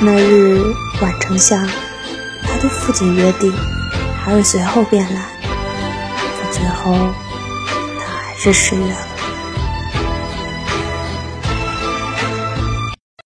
那日晚丞相，他对父亲约定，还会随后便来，可最后他还是失约了。